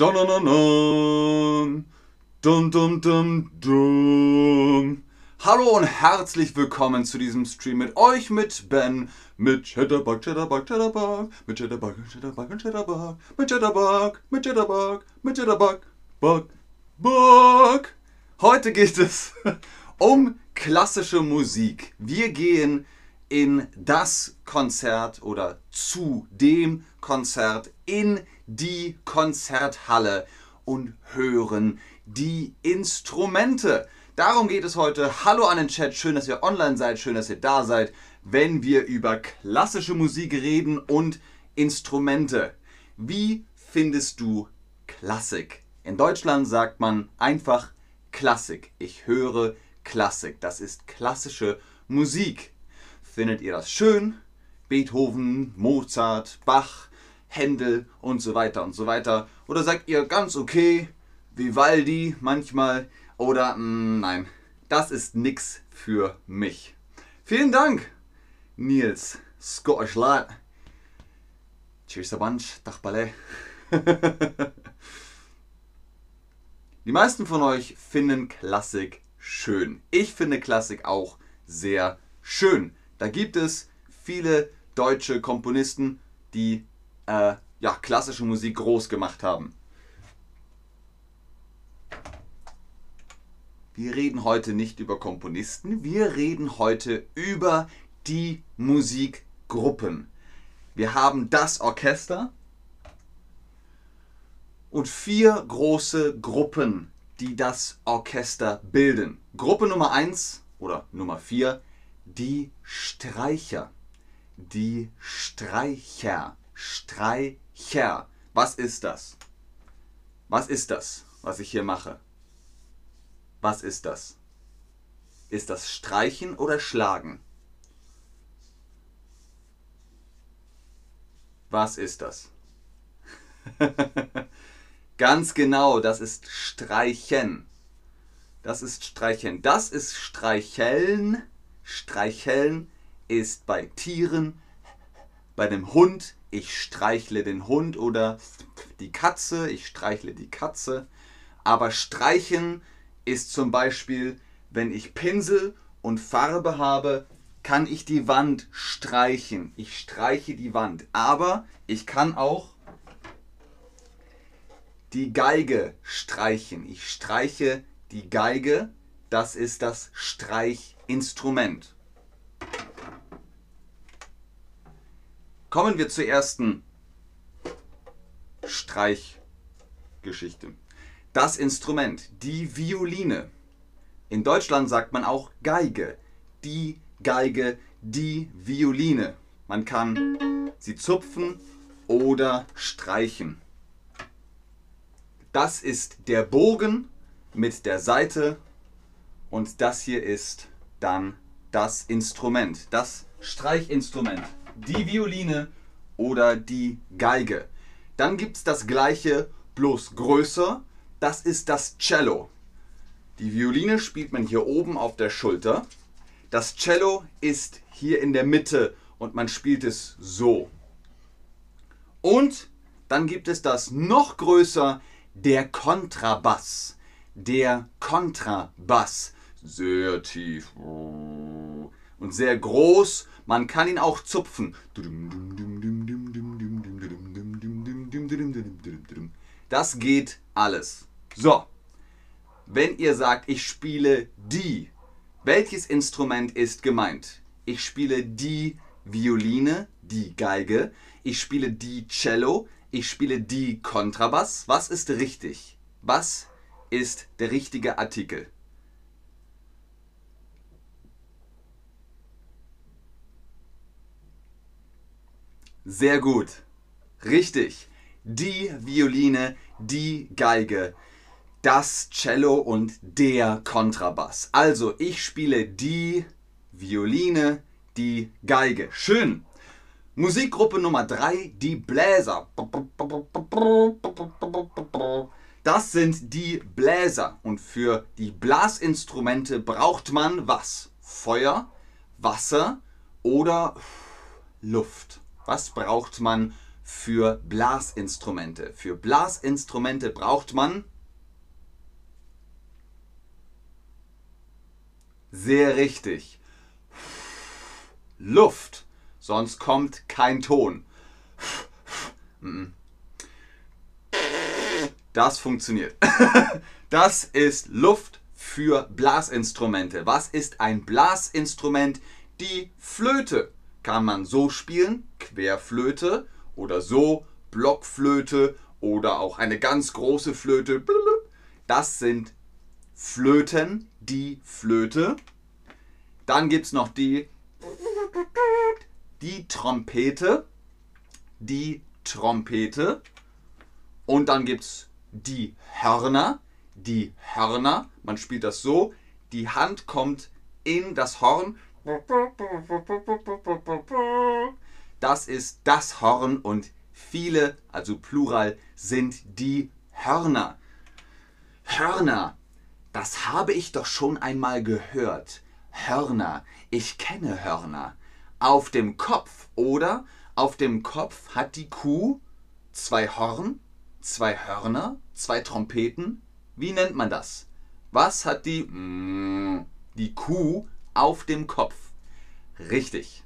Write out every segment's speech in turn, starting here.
Dun, dun, dun, dun. Dun, dun, dun. Hallo und herzlich willkommen zu diesem Stream mit euch, mit Ben, mit Chatterbug, Chatterbug, Chatterbug, mit Chatterbug, Chatterbug Chatterbug, mit Chatterbug, mit Chatterbug, mit Chatterbug, Bug, Bug. Heute geht es um klassische Musik. Wir gehen in das Konzert oder zu dem Konzert in die Konzerthalle und hören die Instrumente. Darum geht es heute. Hallo an den Chat, schön, dass ihr online seid, schön, dass ihr da seid, wenn wir über klassische Musik reden und Instrumente. Wie findest du Klassik? In Deutschland sagt man einfach Klassik. Ich höre Klassik. Das ist klassische Musik. Findet ihr das schön? Beethoven, Mozart, Bach, Händel und so weiter und so weiter? Oder sagt ihr ganz okay, Vivaldi manchmal? Oder mh, mm, nein, das ist nix für mich. Vielen Dank, Nils Scottish Lad. Cheers a bunch, Dach Ballet. Die meisten von euch finden Klassik schön. Ich finde Klassik auch sehr schön. Da gibt es viele deutsche Komponisten, die äh, ja, klassische Musik groß gemacht haben. Wir reden heute nicht über Komponisten, wir reden heute über die Musikgruppen. Wir haben das Orchester und vier große Gruppen, die das Orchester bilden. Gruppe Nummer 1 oder Nummer 4 die Streicher. Die Streicher. Streicher. Was ist das? Was ist das, was ich hier mache? Was ist das? Ist das Streichen oder Schlagen? Was ist das? Ganz genau, das ist Streichen. Das ist Streichen. Das ist Streicheln Streicheln ist bei Tieren, bei dem Hund, ich streichle den Hund oder die Katze, ich streichle die Katze. Aber streichen ist zum Beispiel, wenn ich Pinsel und Farbe habe, kann ich die Wand streichen. Ich streiche die Wand. Aber ich kann auch die Geige streichen. Ich streiche die Geige. Das ist das Streichen. Instrument. Kommen wir zur ersten Streichgeschichte. Das Instrument, die Violine. In Deutschland sagt man auch Geige. Die Geige, die Violine. Man kann sie zupfen oder streichen. Das ist der Bogen mit der Seite und das hier ist dann das Instrument, das Streichinstrument, die Violine oder die Geige. Dann gibt es das gleiche, bloß größer, das ist das Cello. Die Violine spielt man hier oben auf der Schulter. Das Cello ist hier in der Mitte und man spielt es so. Und dann gibt es das noch größer, der Kontrabass. Der Kontrabass sehr tief und sehr groß. Man kann ihn auch zupfen. Das geht alles. So, wenn ihr sagt, ich spiele die, welches Instrument ist gemeint? Ich spiele die Violine, die Geige, ich spiele die Cello, ich spiele die Kontrabass. Was ist richtig? Was ist der richtige Artikel? Sehr gut. Richtig. Die Violine, die Geige, das Cello und der Kontrabass. Also ich spiele die Violine, die Geige. Schön. Musikgruppe Nummer 3, die Bläser. Das sind die Bläser. Und für die Blasinstrumente braucht man was? Feuer, Wasser oder Luft. Was braucht man für Blasinstrumente. Für Blasinstrumente braucht man sehr richtig Luft, sonst kommt kein Ton. Das funktioniert. Das ist Luft für Blasinstrumente. Was ist ein Blasinstrument? Die Flöte. Kann man so spielen, Querflöte oder so, Blockflöte oder auch eine ganz große Flöte. Das sind Flöten, die Flöte. Dann gibt es noch die, die Trompete, die Trompete. Und dann gibt es die Hörner, die Hörner. Man spielt das so, die Hand kommt in das Horn. Das ist das Horn und viele, also Plural, sind die Hörner. Hörner, das habe ich doch schon einmal gehört. Hörner, ich kenne Hörner. Auf dem Kopf, oder? Auf dem Kopf hat die Kuh zwei Horn, zwei Hörner, zwei Trompeten. Wie nennt man das? Was hat die, die Kuh auf dem Kopf? Richtig.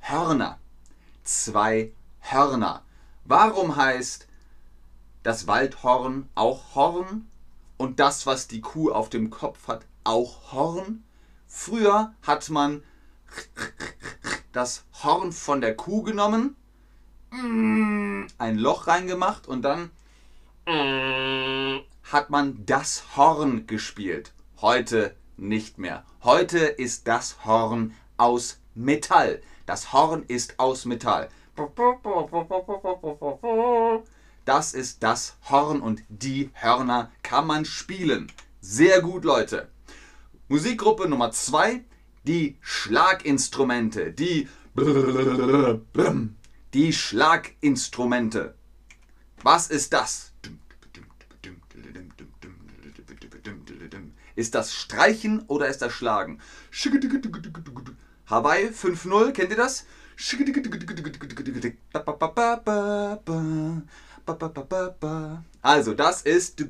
Hörner. Zwei Hörner. Warum heißt das Waldhorn auch Horn und das, was die Kuh auf dem Kopf hat, auch Horn? Früher hat man das Horn von der Kuh genommen, ein Loch reingemacht und dann hat man das Horn gespielt. Heute nicht mehr. Heute ist das Horn aus Metall. Das Horn ist aus Metall. Das ist das Horn und die Hörner kann man spielen. Sehr gut, Leute. Musikgruppe Nummer 2, die Schlaginstrumente. Die die Schlaginstrumente. Was ist das? Ist das Streichen oder ist das Schlagen? Hawaii 5-0, kennt ihr das? Also, das ist.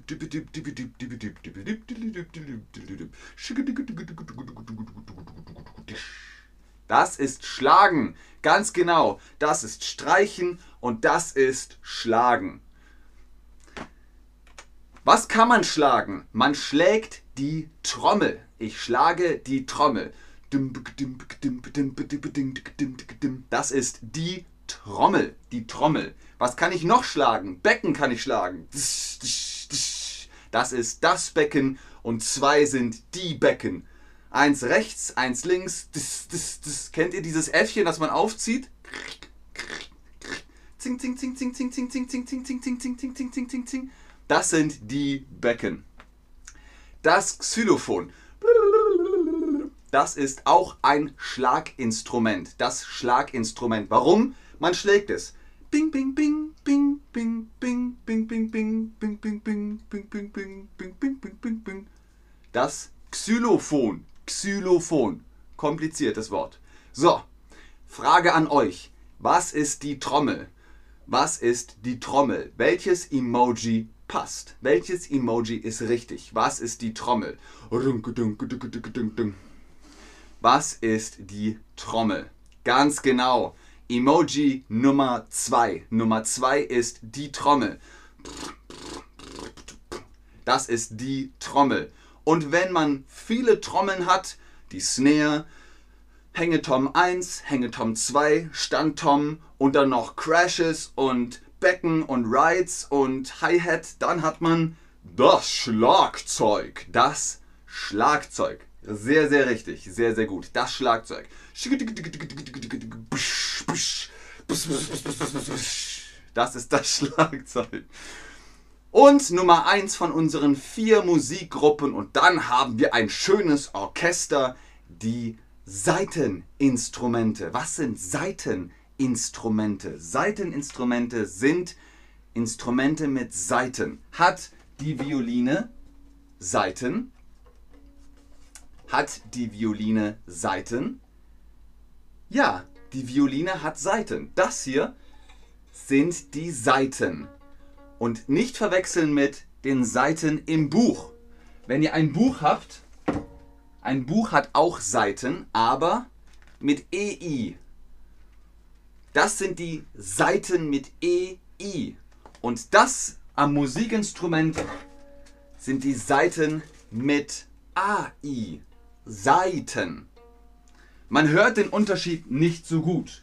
Das ist Schlagen. Ganz genau. Das ist Streichen und das ist Schlagen. Was kann man schlagen? Man schlägt die Trommel. Ich schlage die Trommel. Das ist die Trommel. Die Trommel. Was kann ich noch schlagen? Becken kann ich schlagen. Das ist das Becken und zwei sind die Becken. Eins rechts, eins links. Kennt ihr dieses Äffchen, das man aufzieht? Zing, zing, zing, zing, zing, zing, zing, zing, zing, zing, zing, zing, zing, zing, zing, zing, zing. Das sind die Becken. Das Xylophon. Das ist auch ein Schlaginstrument. Das Schlaginstrument. Warum? Man schlägt es. Bing, bing, bing, bing, bing, bing, bing, bing, bing, bing, bing, bing, bing, bing, bing, bing, bing, bing, bing, bing. Das Xylophon. Xylophon. Kompliziertes Wort. So, Frage an euch. Was ist die Trommel? Was ist die Trommel? Welches Emoji passt? Welches Emoji ist richtig? Was ist die Trommel? Was ist die Trommel? Ganz genau. Emoji Nummer 2. Nummer 2 ist die Trommel. Das ist die Trommel. Und wenn man viele Trommeln hat, die Snare, Hängetom 1, Hängetom 2, Standtom und dann noch Crashes und Becken und Rides und Hi-Hat, dann hat man das Schlagzeug. Das Schlagzeug. Sehr, sehr richtig. Sehr, sehr gut. Das Schlagzeug. Das ist das Schlagzeug. Und Nummer 1 von unseren vier Musikgruppen. Und dann haben wir ein schönes Orchester, die Saiteninstrumente. Was sind Saiteninstrumente? Saiteninstrumente sind Instrumente mit Saiten. Hat die Violine Saiten? Hat die Violine Saiten? Ja, die Violine hat Saiten. Das hier sind die Seiten. Und nicht verwechseln mit den Seiten im Buch. Wenn ihr ein Buch habt, ein Buch hat auch Seiten, aber mit EI. Das sind die Seiten mit EI. Und das am Musikinstrument sind die Seiten mit AI. Seiten. Man hört den Unterschied nicht so gut.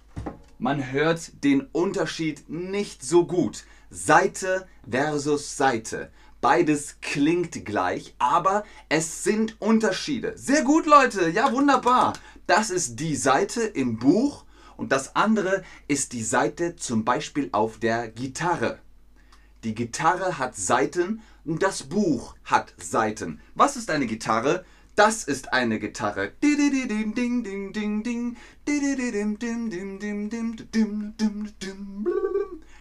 Man hört den Unterschied nicht so gut. Seite versus Seite. Beides klingt gleich, aber es sind Unterschiede. Sehr gut, Leute. Ja, wunderbar. Das ist die Seite im Buch und das andere ist die Seite zum Beispiel auf der Gitarre. Die Gitarre hat Seiten und das Buch hat Seiten. Was ist eine Gitarre? Das ist eine Gitarre.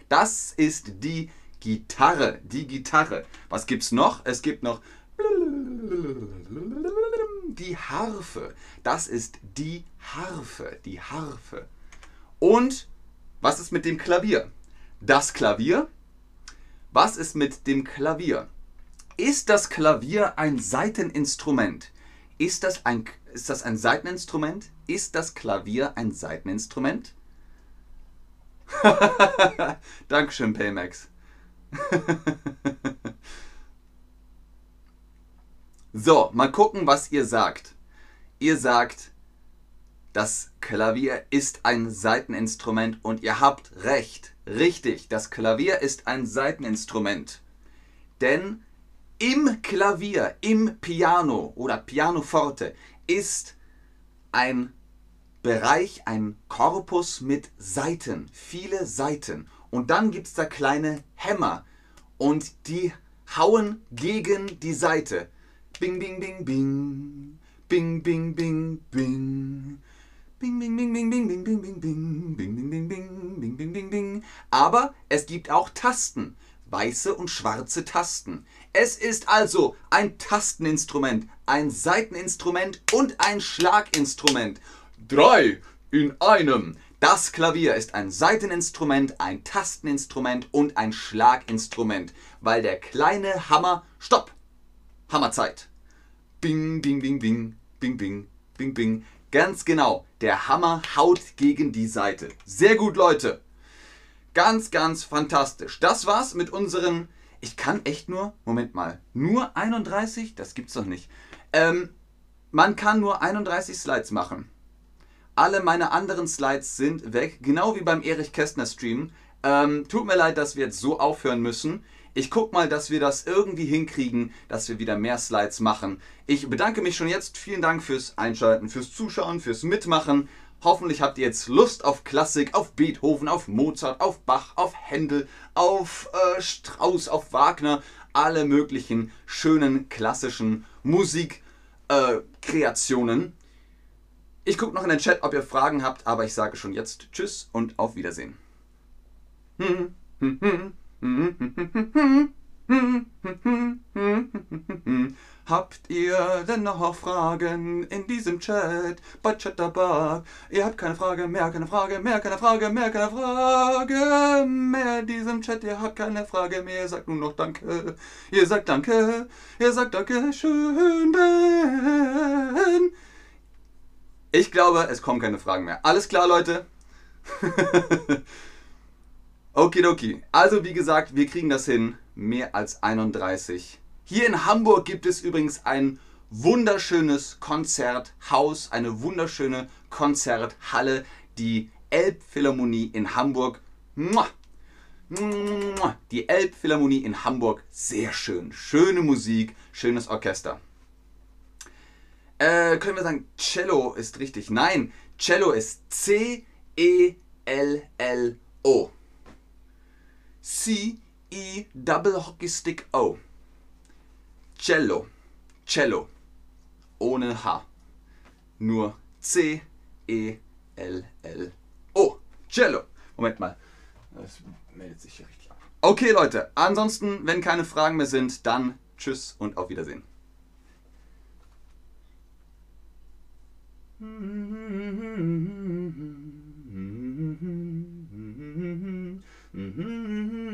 Das ist die Gitarre. Die Gitarre. Was gibt's noch? Es gibt noch die Harfe. Das ist die Harfe. Die Harfe. Und was ist mit dem Klavier? Das Klavier. Was ist mit dem Klavier? Ist das Klavier ein Saiteninstrument? Ist das ein, ist das ein Saiteninstrument? Ist das Klavier ein Saiteninstrument? Dankeschön, Paymax. so, mal gucken, was ihr sagt. Ihr sagt, das Klavier ist ein Saiteninstrument und ihr habt recht. Richtig, das Klavier ist ein Saiteninstrument. Denn im Klavier, im Piano oder Pianoforte ist ein Bereich, ein Korpus mit Saiten, viele Saiten. Und dann gibt es da kleine Hämmer und die hauen gegen die Seite. Bing, bing, bing, bing. Bing, bing, bing, bing. Bing, bing, bing, bing, bing, bing, bing, bing, bing, bing, bing, bing, bing, bing, bing, bing, bing. Aber es gibt auch Tasten weiße und schwarze Tasten. Es ist also ein Tasteninstrument, ein Saiteninstrument und ein Schlaginstrument. Drei in einem. Das Klavier ist ein Saiteninstrument, ein Tasteninstrument und ein Schlaginstrument, weil der kleine Hammer. Stopp! Hammerzeit. Bing, bing, bing, bing, bing, bing, bing, bing. Ganz genau, der Hammer haut gegen die Seite. Sehr gut, Leute. Ganz, ganz fantastisch. Das war's mit unseren. Ich kann echt nur. Moment mal. Nur 31? Das gibt's doch nicht. Ähm, man kann nur 31 Slides machen. Alle meine anderen Slides sind weg. Genau wie beim Erich Kästner Stream. Ähm, tut mir leid, dass wir jetzt so aufhören müssen. Ich guck mal, dass wir das irgendwie hinkriegen, dass wir wieder mehr Slides machen. Ich bedanke mich schon jetzt. Vielen Dank fürs Einschalten, fürs Zuschauen, fürs Mitmachen. Hoffentlich habt ihr jetzt Lust auf Klassik, auf Beethoven, auf Mozart, auf Bach, auf Händel, auf äh, Strauss, auf Wagner, alle möglichen schönen klassischen Musikkreationen. Äh, ich gucke noch in den Chat, ob ihr Fragen habt, aber ich sage schon jetzt Tschüss und auf Wiedersehen. Habt ihr denn noch Fragen in diesem Chat bei Chatterbug? Ihr habt keine Frage mehr, keine Frage mehr, keine Frage mehr, keine Frage mehr in diesem Chat. Ihr habt keine Frage mehr. Ihr sagt nur noch Danke. Ihr sagt Danke. Ihr sagt Danke schön, Ben. Ich glaube, es kommen keine Fragen mehr. Alles klar, Leute? Okidoki. Also, wie gesagt, wir kriegen das hin. Mehr als 31 hier in Hamburg gibt es übrigens ein wunderschönes Konzerthaus, eine wunderschöne Konzerthalle, die Elbphilharmonie in Hamburg. Die Elbphilharmonie in Hamburg, sehr schön. Schöne Musik, schönes Orchester. Äh, können wir sagen, Cello ist richtig? Nein, Cello ist C-E-L-L-O. C-E-Double Hockey Stick O. Cello. Cello. Ohne H. Nur C, E, L, L, O. Cello. Moment mal. Das meldet sich hier richtig ab. Okay, Leute. Ansonsten, wenn keine Fragen mehr sind, dann tschüss und auf Wiedersehen. Mm-hmm. mm-hmm.